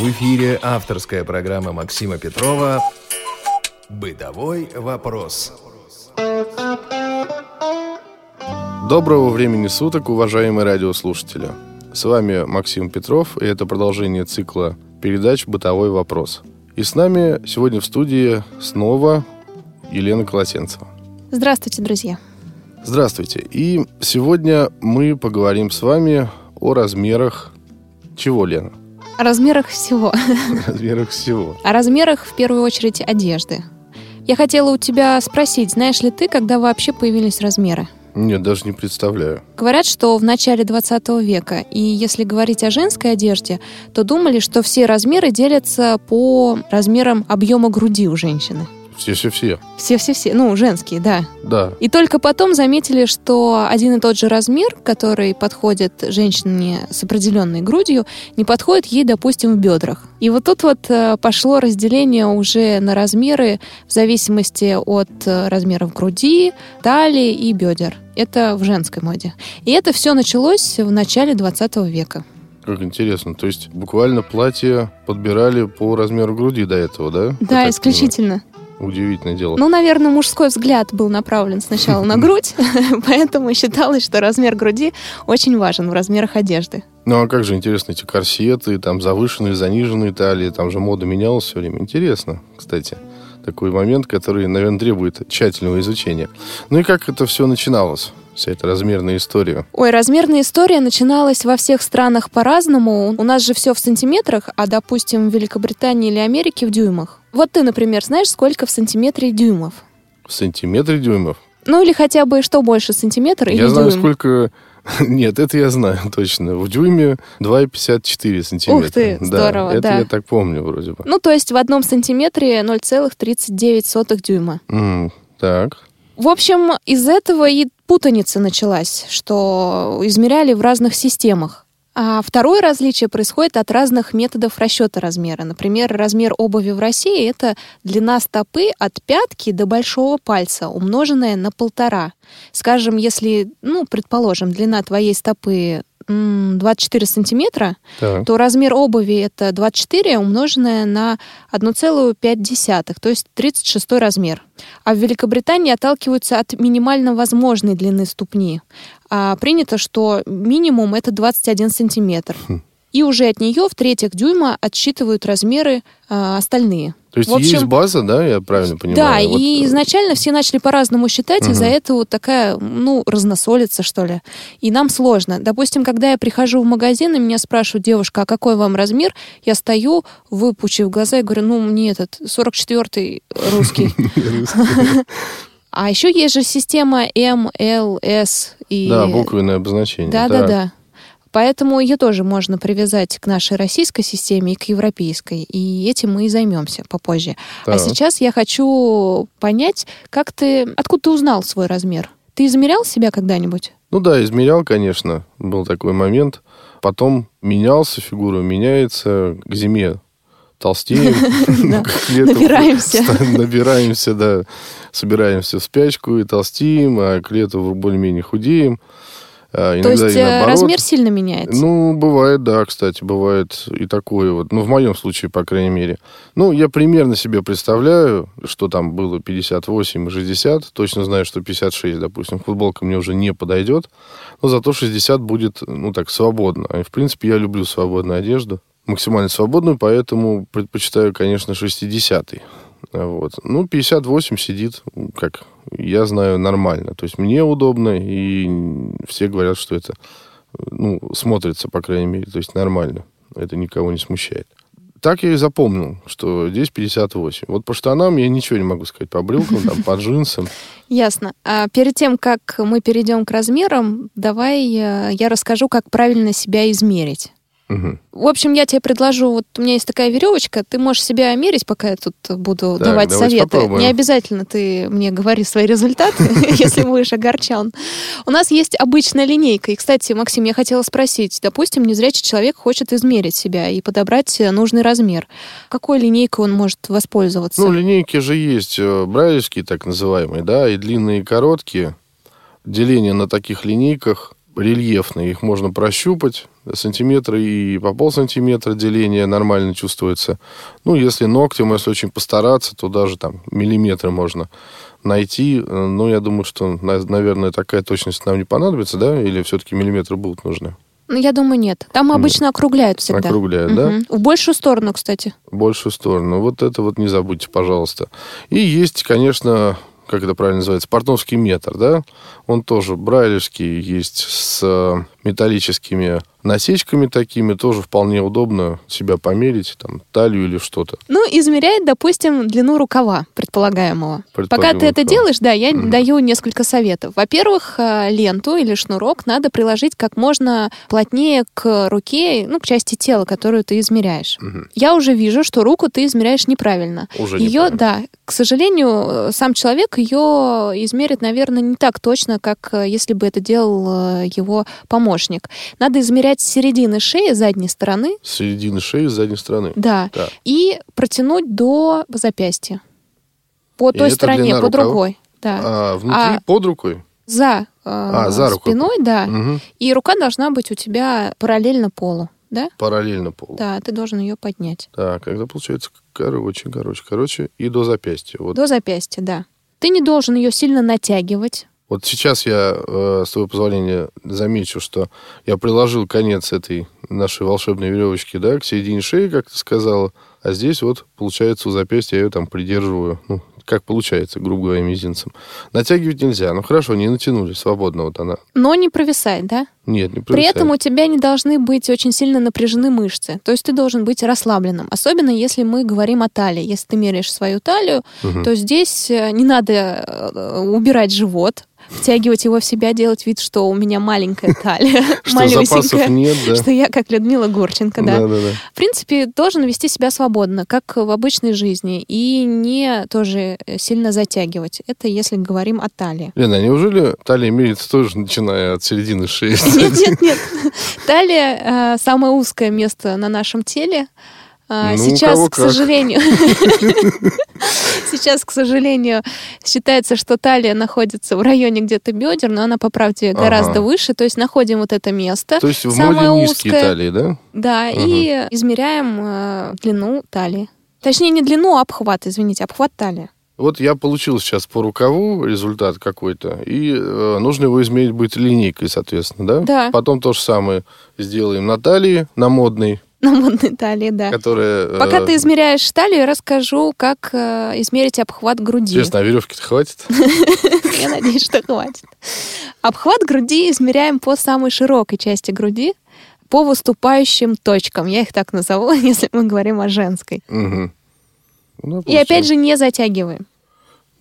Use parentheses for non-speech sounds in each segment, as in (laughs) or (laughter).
В эфире авторская программа Максима Петрова «Бытовой вопрос». Доброго времени суток, уважаемые радиослушатели. С вами Максим Петров, и это продолжение цикла передач «Бытовой вопрос». И с нами сегодня в студии снова Елена Колосенцева. Здравствуйте, друзья. Здравствуйте. И сегодня мы поговорим с вами о размерах чего, Лена? О размерах всего. (laughs) О размерах всего. (laughs) О размерах, в первую очередь, одежды. Я хотела у тебя спросить, знаешь ли ты, когда вообще появились размеры? Нет, даже не представляю. Говорят, что в начале 20 века, и если говорить о женской одежде, то думали, что все размеры делятся по размерам объема груди у женщины. Все-все-все. Все-все-все, ну, женские, да. Да. И только потом заметили, что один и тот же размер, который подходит женщине с определенной грудью, не подходит ей, допустим, в бедрах. И вот тут вот э, пошло разделение уже на размеры в зависимости от э, размеров груди, талии и бедер. Это в женской моде. И это все началось в начале 20 века. Как интересно. То есть буквально платье подбирали по размеру груди до этого, да? Да, исключительно. Удивительное дело. Ну, наверное, мужской взгляд был направлен сначала на (laughs) грудь, (laughs) поэтому считалось, что размер груди очень важен в размерах одежды. Ну, а как же интересно, эти корсеты, там завышенные, заниженные талии, там же мода менялась все время. Интересно, кстати такой момент, который, наверное, требует тщательного изучения. Ну и как это все начиналось? Вся эта размерная история? Ой, размерная история начиналась во всех странах по-разному. У нас же все в сантиметрах, а, допустим, в Великобритании или Америке в дюймах. Вот ты, например, знаешь, сколько в сантиметре дюймов? В сантиметре дюймов? Ну или хотя бы что больше, сантиметр или Я знаю, дюйм? сколько... (laughs) Нет, это я знаю (laughs) точно. В дюйме 2,54 сантиметра. Ух ты, здорово, да. Это да. я так помню вроде бы. Ну, то есть в одном сантиметре 0,39 дюйма. М, так. В общем, из этого и путаница началась, что измеряли в разных системах. А второе различие происходит от разных методов расчета размера. Например, размер обуви в России — это длина стопы от пятки до большого пальца, умноженная на полтора. Скажем, если, ну, предположим, длина твоей стопы 24 сантиметра, Так. то размер обуви это 24 умноженное на 1,5, то есть 36 размер. А в Великобритании отталкиваются от минимально возможной длины ступни. А принято, что минимум это 21 сантиметр. И уже от нее в третьих дюйма отсчитывают размеры а, остальные. То есть В общем, есть база, да, я правильно понимаю? Да, Вот, и э, изначально все начали по-разному считать, Мгм. из-за этого вот такая, ну, разносолица, что ли. И нам сложно. Допустим, когда я прихожу в магазин, и меня спрашивают, девушка, а какой вам размер? Я стою, выпучив глаза и говорю, ну, мне этот 44-й русский. (laughs) (laughs) А еще есть же система М, Л, С и... Да, буквенное обозначение. Да, Так. да, да. Поэтому ее тоже можно привязать к нашей российской системе и к европейской. И этим мы и займемся попозже. А Так. сейчас я хочу понять, как ты... Откуда ты узнал свой размер? Ты измерял себя когда-нибудь? Ну да, измерял, конечно, был такой момент. Потом менялся, фигура меняется, к зиме толстеем. (laughs) Лету Набираемся. (laughs) Набираемся, да. Собираемся в спячку и толстеем, а к лету более-менее худеем. А То иногда есть и э, размер сильно меняется? Ну, бывает, да, кстати, бывает и такое вот. Ну, в моем случае, по крайней мере. Ну, я примерно себе представляю, что там было 58 и 60. Точно знаю, что 56, допустим, футболка мне уже не подойдет. Но зато 60 будет, ну, так, свободно. И, в принципе, я люблю свободную одежду. Максимально свободную, поэтому предпочитаю, конечно, 60-й. Вот. Ну, 58 сидит, как я знаю, нормально. То есть мне удобно, и все говорят, что это ну, смотрится, по крайней мере, то есть нормально. Это никого не смущает. Так я и запомнил, что здесь 58. Вот по штанам я ничего не могу сказать. По брюкам, там, по джинсам. Ясно. А перед тем, как мы перейдем к размерам, давай э, я расскажу, как правильно себя измерить. Мгм. В общем, я тебе предложу, вот у меня есть такая веревочка, ты можешь себя мерить, пока я тут буду Так, давать советы. попробуем. Не обязательно ты мне говори свои результаты, (laughs) если будешь огорчен. У нас есть обычная линейка. И, кстати, Максим, я хотела спросить, допустим, незрячий человек хочет измерить себя и подобрать э, нужный размер. Какой линейкой он может воспользоваться? Ну, линейки же есть э, брайлевские, так называемые, да, и длинные, и короткие. Деление на таких линейках рельефные, их можно прощупать, сантиметры и по полсантиметра деление нормально чувствуется. Ну, если ногтем, если очень постараться, то даже там миллиметры можно найти. Но я думаю, что, наверное, такая точность нам не понадобится, да? Или все-таки миллиметры будут нужны? Ну, я думаю, нет. Там обычно нет. округляют всегда. Округляют, угу. да? В большую сторону, кстати. В большую сторону. Вот это вот не забудьте, пожалуйста. И есть, конечно, как это правильно называется, портновский метр, да? Он тоже брайлевский, есть с металлическими насечками такими тоже вполне удобно себя померить, там, талию или что-то. Ну, измеряет, допустим, длину рукава предполагаемого. Пока ты это делаешь, да, я угу. даю несколько советов. Во-первых, э, ленту или шнурок надо приложить как можно плотнее к руке, ну, к части тела, которую ты измеряешь. Угу. Я уже вижу, что руку ты измеряешь неправильно. Уже ее, да, к сожалению, э, сам человек ее измерит, наверное, не так точно, как э, если бы это делал его помощник. Надо измерять с середины шеи задней стороны. С середины шеи задней стороны. Да. Так. И протянуть до запястья. По и той стороне, по рукава? другой. Да. А внутри а под рукой? За, э, а, за рукой. спиной, да. Угу. И рука должна быть у тебя параллельно полу. Да? Параллельно полу. Да, ты должен ее поднять. Так, когда получается короче, короче, короче, и до запястья. Вот. До запястья, да. Ты не должен ее сильно натягивать. Вот сейчас я, э, с твоего позволения, замечу, что я приложил конец этой нашей волшебной веревочки, да, к середине шеи, как ты сказала, а здесь вот, получается, у запястья я ее там придерживаю, ну, как получается, грубо говоря, мизинцем. Натягивать нельзя. Ну, хорошо, не натянули, свободно вот она. Но не провисает, да? Нет, не провисает. При этом у тебя не должны быть очень сильно напряжены мышцы. То есть ты должен быть расслабленным. Особенно если мы говорим о талии. Если ты меряешь свою талию, угу. то здесь э, не надо э, убирать живот, втягивать его в себя, делать вид, что у меня маленькая (laughs) талия, (laughs) малюсенькая, что я как Людмила Гурченко, да. В принципе, должен вести себя свободно, как в обычной жизни, и не тоже сильно затягивать. Это если говорим о талии. Лена, неужели талия мерится тоже начиная от середины шеи? Нет, нет, (laughs) нет. Талия э, самое узкое место на нашем теле. А, ну, сейчас, к сожалению, (laughs) сейчас, к сожалению, считается, что талия находится в районе где-то бедер, но она, по правде, гораздо выше. То есть находим вот это место. То есть в моде низкие талии, да? Да, и измеряем э, длину талии. Точнее, не длину, а обхват, извините, обхват талии. Вот я получил сейчас по рукаву результат какой-то, и э, нужно его измерить будет линейкой, соответственно, да? Да. Потом то же самое сделаем на талии, на модной, (laughs) на модной талии, да. Которая, Пока э... ты измеряешь талию, я расскажу, как э, измерить обхват груди. Честно, а веревки-то хватит? (laughs) Я надеюсь, что хватит. Обхват груди измеряем по самой широкой части груди, по выступающим точкам. Я их так назову, (laughs) если мы говорим о женской. Ну, И опять же не затягиваем.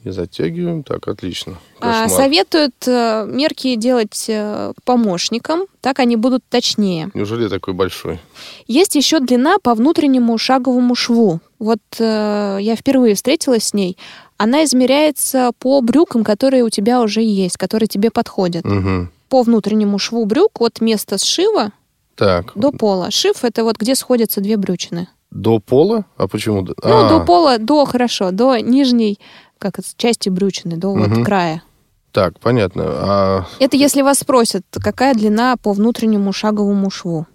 Не затягиваем. Так, отлично. А, советуют э, мерки делать э, помощникам, так они будут точнее. Неужели такой большой? Есть еще длина по внутреннему шаговому шву. Вот э, я впервые встретилась с ней. Она измеряется по брюкам, которые у тебя уже есть, которые тебе подходят. Угу. По внутреннему шву брюк от места сшива так. до пола. Шив это вот где сходятся две брючины. До пола? А почему? Ну, а. до пола, до, хорошо, до нижней как это, части брючины, до угу. вот края. Так, понятно. А... Это если вас спросят, какая длина по внутреннему шаговому шву.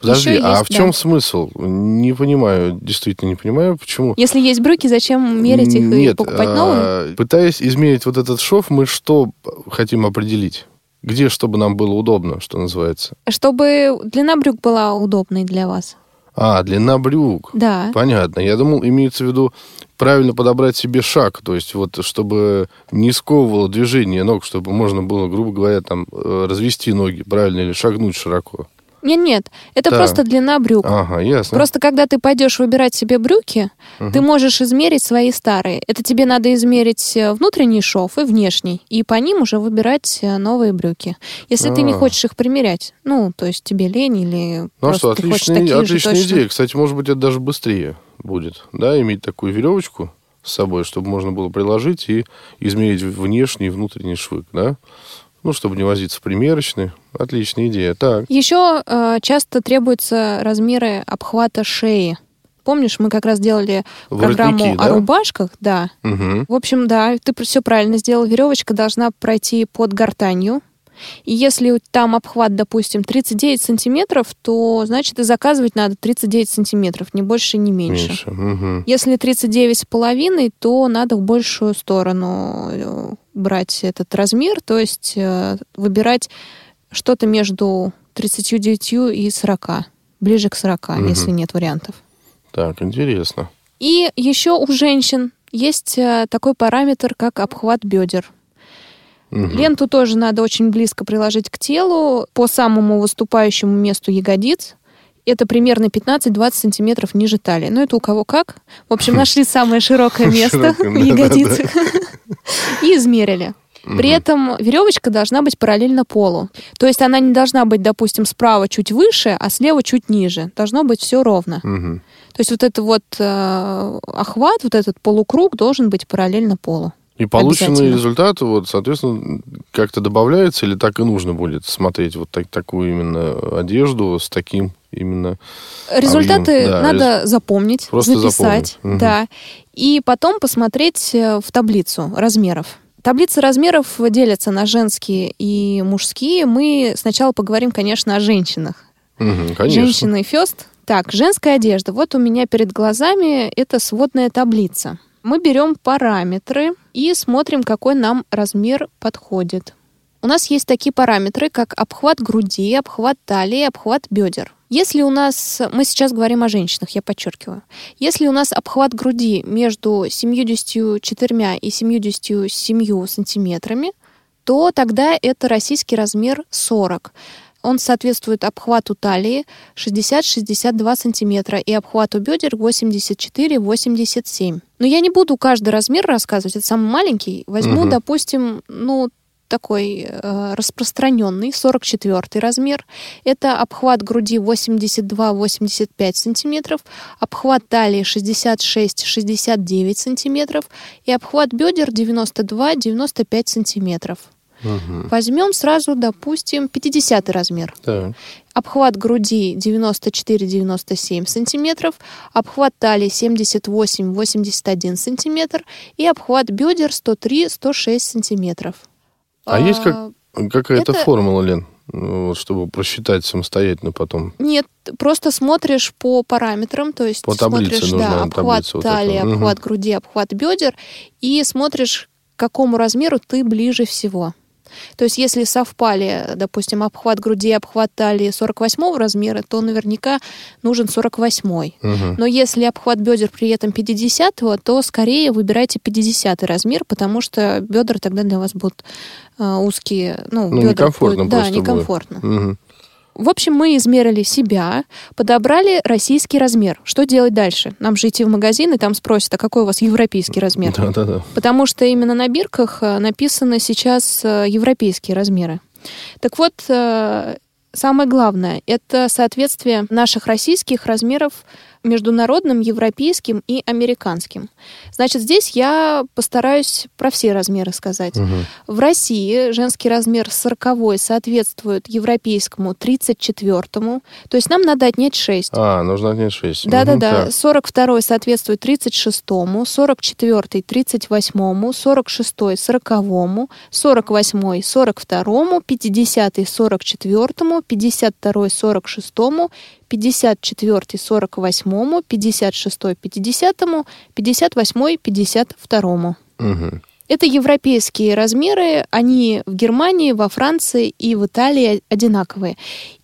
Подожди, Еще а есть, в чем да. смысл? Не понимаю, действительно не понимаю, почему. Если есть брюки, зачем мерить их Нет, и покупать а, новые? Пытаясь измерить вот этот шов, мы что хотим определить? Где, чтобы нам было удобно, что называется? Чтобы длина брюк была удобной для вас. А, длина брюк. Да. Понятно. Я думал, имеется в виду правильно подобрать себе шаг, то есть вот чтобы не сковывало движение ног, чтобы можно было, грубо говоря, там э, развести ноги правильно или шагнуть широко. Нет, нет, это да. просто длина брюк. Ага, ясно. Просто когда ты пойдешь выбирать себе брюки, угу. ты можешь измерить свои старые. Это тебе надо измерить э, внутренний шов и внешний, и по ним уже выбирать э, новые брюки. Если а. ты не хочешь их примерять, ну, то есть тебе лень или ну, просто что, отличная, ты хочешь такие отличная же идея. Кстати, может быть, это даже быстрее будет, да, иметь такую веревочку с собой, чтобы можно было приложить и измерить внешний и внутренний швы, да? Ну, чтобы не возиться в примерочной. Отличная идея. Так. Еще э, часто требуются размеры обхвата шеи. Помнишь, мы как раз делали Воротники, программу да? о рубашках, да. Угу. В общем, да, ты все правильно сделал. Веревочка должна пройти под гортанью. И если там обхват, допустим, 39 сантиметров, то, значит, и заказывать надо 39 сантиметров, не больше, не меньше. Меньше. Мгм. Если 39 с половиной, то надо в большую сторону э, брать этот размер, то есть э, выбирать что-то между 39 и 40, ближе к 40, Мгм. если нет вариантов. Так, интересно. И еще у женщин есть э, такой параметр, как обхват бедер. Мгм. Ленту тоже надо очень близко приложить к телу, по самому выступающему месту ягодиц. Это примерно 15-20 сантиметров ниже талии. Ну, это у кого как. В общем, (laughs) нашли самое широкое место в ягодицах (laughs) и измерили. При Мгм. этом веревочка должна быть параллельно полу. То есть она не должна быть, допустим, справа чуть выше, а слева чуть ниже. Должно быть все ровно. Мгм. То есть вот это вот э, охват, вот этот полукруг должен быть параллельно полу. И полученный Обязательно. результат, вот, соответственно, как-то добавляется или так и нужно будет смотреть вот так, такую именно одежду с таким именно... Результаты Объем, да, надо запомнить, Просто записать, запомнить. Мгм. да, и потом посмотреть э, в таблицу размеров. Таблицы размеров делятся на женские и мужские. Мы сначала поговорим, конечно, о женщинах. Мгм, конечно. Женщины фест. Так, женская одежда. Вот у меня перед глазами это сводная таблица. Мы берем параметры и смотрим, какой нам размер подходит. У нас есть такие параметры, как обхват груди, обхват талии, обхват бедер. Если у нас, мы сейчас говорим о женщинах, я подчеркиваю, если у нас обхват груди между 74 и 77 сантиметрами, то тогда это российский размер 40. Он соответствует обхвату талии 60-62 сантиметра и обхвату бедер 84-87. Но я не буду каждый размер рассказывать, это самый маленький. Возьму, Мгм. допустим, ну, такой э, распространенный, 44 размер. Это обхват груди 82-85 сантиметров, обхват талии 66-69 сантиметров и обхват бедер 92-95 сантиметров. Мгм. Возьмем сразу, допустим, 50 размер. Так. Обхват груди 94-97 сантиметров, обхват талии 78-81 сантиметр и обхват бедер 103-106 сантиметров. А есть как- Какая-то Это- формула, Лен, ну, вот, чтобы просчитать самостоятельно потом. Нет, просто смотришь по параметрам, то есть По смотришь, да, обхват вот талии. Мгм. обхват груди, обхват бедер, и смотришь, к какому размеру ты ближе всего. То есть, если совпали, допустим, обхват груди и обхват талии 48 размера, то наверняка нужен 48. Мгм. Но если обхват бедер при этом 50, то скорее выбирайте 50 размер, потому что бедра тогда для вас будут э, узкие. Ну, Ну, бедра некомфортно будут- Да, просто будет. некомфортно. В общем, мы измерили себя, подобрали российский размер. Что делать дальше? Нам же идти в магазин, и там спросят, а какой у вас европейский размер? Да-да-да. Потому что именно на бирках э, написаны сейчас э, европейские размеры. Так вот, э, самое главное – это соответствие наших российских размеров международным, европейским и американским. Значит, здесь я постараюсь про все размеры сказать. Мгм. В России женский размер 40 соответствует европейскому 34-му, то есть нам надо отнять 6. А, нужно отнять 6. Да-да-да. 42 соответствует 36-му, 44-й 38-му, 46-й 40-му, 48-й 42-му, 50-й 44-му, 52-й 46-му, 54-й 48-му, 56-й 50-му, 58-й 52-му. Мгм. Это европейские размеры, они в Германии, во Франции и в Италии одинаковые.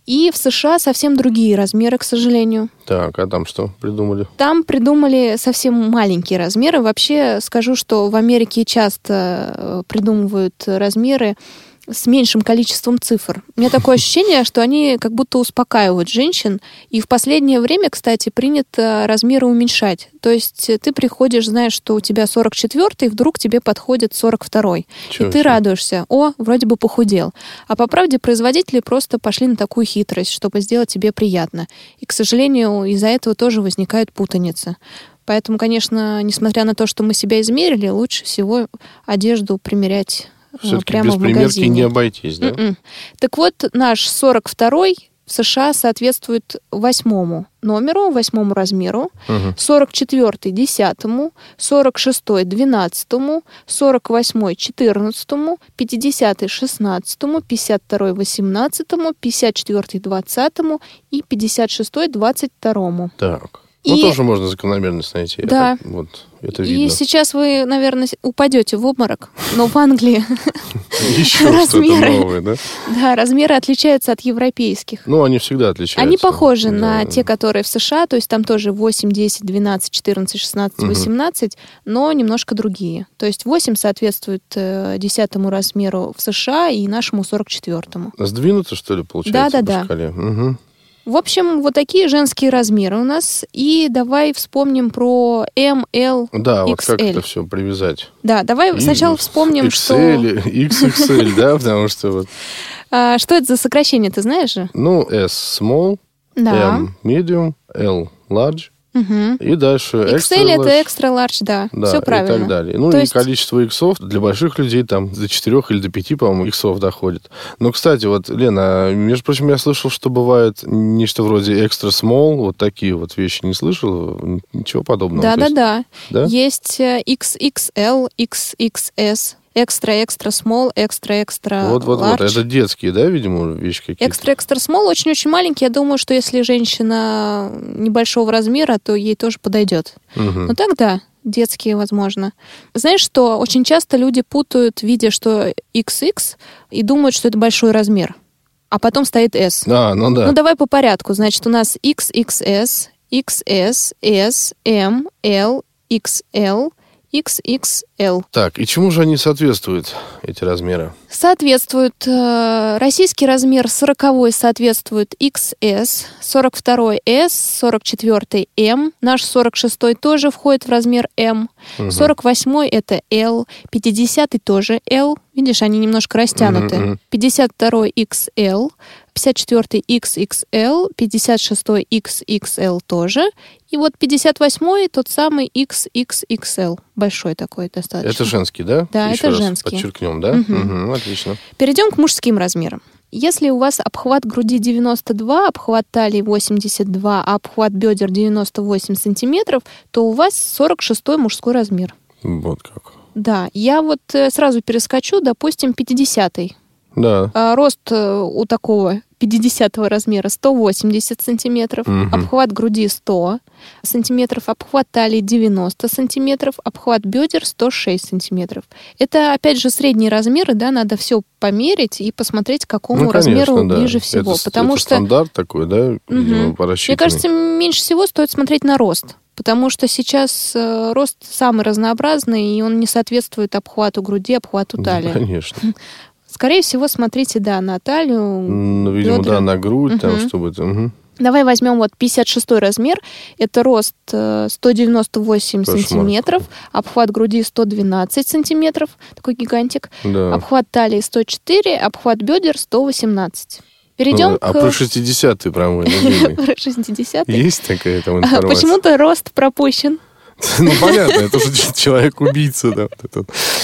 И в США совсем другие размеры, к сожалению. Так, а там что придумали? Там придумали совсем маленькие размеры. Вообще скажу, что в Америке часто э, придумывают размеры с меньшим количеством цифр. У меня такое (laughs) ощущение, что они как будто успокаивают женщин. И в последнее время, кстати, принято размеры уменьшать. То есть ты приходишь, знаешь, что у тебя 44-й, вдруг тебе подходит 42-й. Чё и ты радуешься. О, вроде бы похудел. А по правде производители просто пошли на такую хитрость, чтобы сделать тебе приятно. И, к сожалению, из-за этого тоже возникает путаница. Поэтому, конечно, несмотря на то, что мы себя измерили, лучше всего одежду примерять Все-таки прямо без в примерки магазине. не обойтись, да? Мгм. Так вот, наш 42-й в США соответствует восьмому номеру, восьмому размеру, Мгм. 44 десятому, 46 двенадцатому, 48 четырнадцатому, 50 шестнадцатому, 52 восемнадцатому, 54 двадцатому и 56 двадцать второму. Так. Ну, И- тоже можно закономерность найти. Да. так- Вот, это И видно. сейчас вы, наверное, упадете в обморок, но в Англии (laughs) размеры. да? да, размеры отличаются от европейских. Ну, они всегда отличаются. Они похожи на Да. те, которые в США, то есть там тоже 8, 10, 12, 14, 16, Мгм. 18, но немножко другие. То есть 8 соответствует э, 10 размеру в США и нашему 44-му. Сдвинуто, что ли, получается, по шкале? В общем, вот такие женские размеры у нас. И давай вспомним про М, Л. Да, вот как это все привязать? Да, давай И сначала вспомним, что... XL, (laughs) XXL, да, потому что вот, а, что это за сокращение, ты знаешь же? ну, S small. M medium, L large, Мгм. и дальше extra XL это extra large, да. Да, Все и правильно. так далее. Ну То и есть- количество иксов для больших людей там до 4 или до 5, по-моему, иксов доходит. Но, кстати, вот, Лена, между прочим, я слышал, что бывает нечто вроде extra small, вот такие вот вещи не слышал, ничего подобного. Да, То да, есть- да. Да? Есть э, XXL, XXS, extra extra small, extra extra Вот, вот, вот. large. Это детские, да, видимо, вещи какие-то? Экстра экстра смол очень-очень маленький. Я думаю, что если женщина небольшого размера, то ей тоже подойдет. Мгм. Ну так да, детские, возможно. Знаешь, что очень часто люди путают, видя, что XX, и думают, что это большой размер. А потом стоит S. А, ну да. Ну давай по порядку. Значит, у нас XXS, XS, S, M, L, XL, XXL. Так, и чему же они соответствуют, эти размеры? Соответствует э, российский размер 40 соответствует XS, 42 S, 44 M, наш 46 тоже входит в размер M, Мгм. 48 это L, 50 тоже L, видишь, они немножко растянуты, мгм. 52 XL, 54 XXL, 56 XXL тоже, и вот 58 тот самый XXXL, большой такой достаточно. Это женский, да? Да, Еще это раз женский. Подчеркнем, да? Мгм. Мгм, Отлично. Перейдем к мужским размерам. Если у вас обхват груди 92, обхват талии 82, а обхват бедер 98 сантиметров, то у вас 46 мужской размер. Вот как. Да, я вот э, сразу перескочу, допустим, 50 Да. а, Рост э, у такого 50 размера 180 сантиметров, Мгм. обхват груди 100 сантиметров, обхват талии 90 сантиметров, обхват бедер 106 сантиметров. Это, опять же, средние размеры, да, надо все померить и посмотреть, к какому Ну, конечно, размеру да. ближе всего. Это, потому это что, стандарт такой, да, по мне кажется, меньше всего стоит смотреть на рост. Потому что сейчас э, рост самый разнообразный, и он не соответствует обхвату груди, обхвату талии. конечно. (laughs) Скорее всего, смотрите, да, на талию, Ну, видимо, бедра. да, на грудь, там, Мгм. чтобы это... мгм. Давай возьмем вот 56 размер. Это рост э, 198 Кошмар сантиметров, обхват груди 112 сантиметров, такой гигантик, Да. обхват талии 104, обхват бедер 118. Перейдем Ну, а к про 60-й, (laughs) про мой любимый. про 60 Есть такая там А, информация? Почему-то рост пропущен. (laughs) Ну, понятно, это уже (laughs) человек-убийца, да.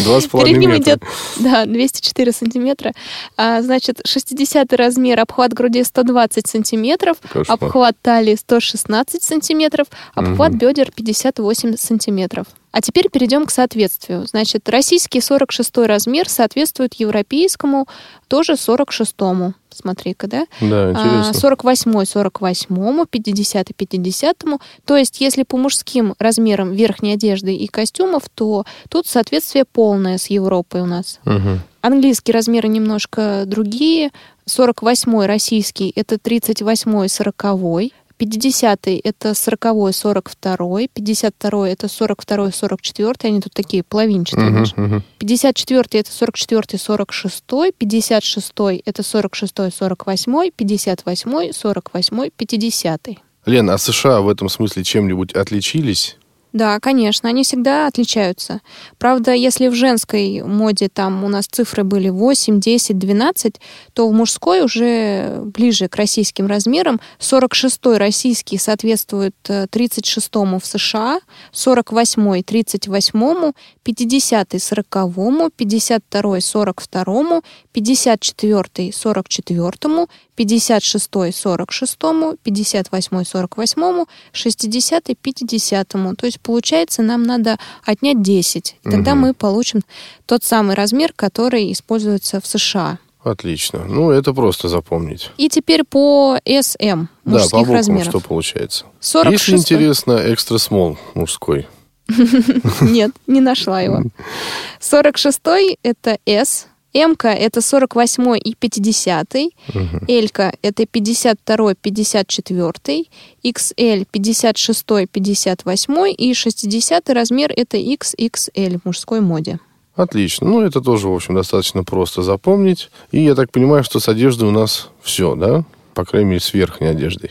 Два с половиной метра. идет, да, 204 сантиметра. А, значит, 60 размер, обхват груди 120 сантиметров, Кошмар. обхват талии 116 сантиметров, обхват Мгм. бедер 58 сантиметров. А теперь перейдем к соответствию. Значит, российский 46 размер соответствует европейскому, тоже 46-му. Смотри-ка, да? Да, А, интересно. 48 48 50 50 То есть, если по мужским размерам верхней одежды и костюмов, то тут соответствие полное с Европой у нас. Мгм. Английские размеры немножко другие. 48 российский — это 38 40 50 это 40 42 52 это 42 44 они тут такие половинчатые. Мгм, знаешь. мгм. 54 это 44 46 56 это 46 48 58 48 50 Лен, а США в этом смысле чем-нибудь отличились? Да, конечно, они всегда отличаются. Правда, если в женской моде там у нас цифры были 8, 10, 12, то в мужской уже ближе к российским размерам. 46-й российский соответствует 36-му э, в США, 48-й 38-му, 50-й 40-му, 52-й 42-му, 54-й 44-му, 56-й 46-му, 58-й 48-му, 60-й 50-му. То есть, получается, нам надо отнять 10. Тогда угу. мы получим тот самый размер, который используется в США. Отлично. Ну, это просто запомнить. И теперь по SM мужских да, по бокам размеров. что получается? 46 Если интересно, экстра смол мужской. (laughs) Нет, не нашла его. (laughs) 46-й это S, М-ка это 48 и 50, угу. Л-ка это 52 54, XL 56 58 и 60 размер это XXL в мужской моде. Отлично. Ну, это тоже, в общем, достаточно просто запомнить. И я так понимаю, что с одеждой у нас все, да? По крайней мере, с верхней одеждой.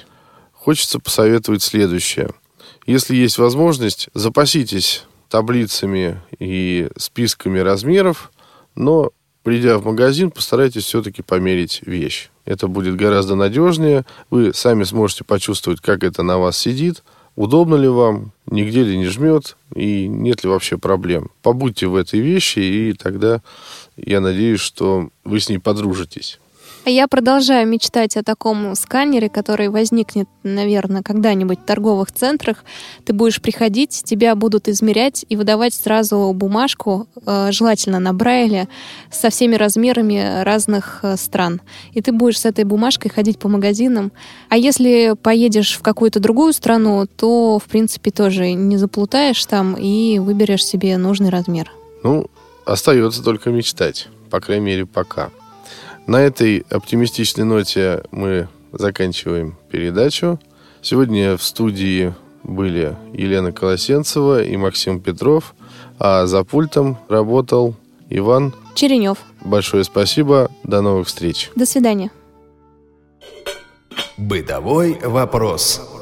Хочется посоветовать следующее. Если есть возможность, запаситесь таблицами и списками размеров, но придя в магазин, постарайтесь все-таки померить вещь. Это будет гораздо надежнее. Вы сами сможете почувствовать, как это на вас сидит, удобно ли вам, нигде ли не жмет и нет ли вообще проблем. Побудьте в этой вещи, и тогда я надеюсь, что вы с ней подружитесь. А я продолжаю мечтать о таком сканере, который возникнет, наверное, когда-нибудь в торговых центрах. Ты будешь приходить, тебя будут измерять и выдавать сразу бумажку, э, желательно на Брайле, со всеми размерами разных э, стран. И ты будешь с этой бумажкой ходить по магазинам. А если поедешь в какую-то другую страну, то, в принципе, тоже не заплутаешь там и выберешь себе нужный размер. Ну, остается только мечтать. По крайней мере, пока. На этой оптимистичной ноте мы заканчиваем передачу. Сегодня в студии были Елена Колосенцева и Максим Петров, а за пультом работал Иван Черенев. Большое спасибо, до новых встреч. До свидания. Бытовой вопрос.